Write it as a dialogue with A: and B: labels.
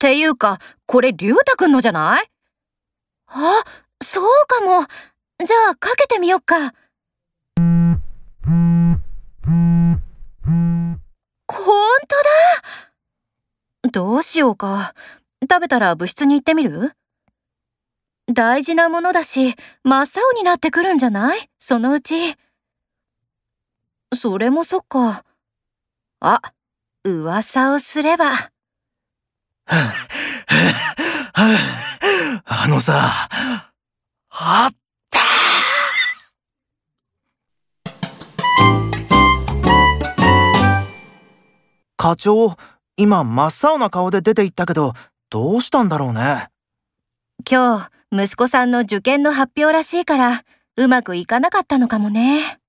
A: っていうか、これ、りゅうたくんのじゃない？
B: あ、そうかも。じゃあ、かけてみよっか。ほんと
A: だどうしようか。食べたら部室に行ってみる？大事なものだし、真っ青になってくるんじゃない？そのうち。それもそっか。あ、噂をすれば。
C: あのさ、あった課長、今真っ青な顔で出て行ったけど、どうしたんだろうね。
A: 今日、息子さんの受験の発表らしいから、うまくいかなかったのかもね。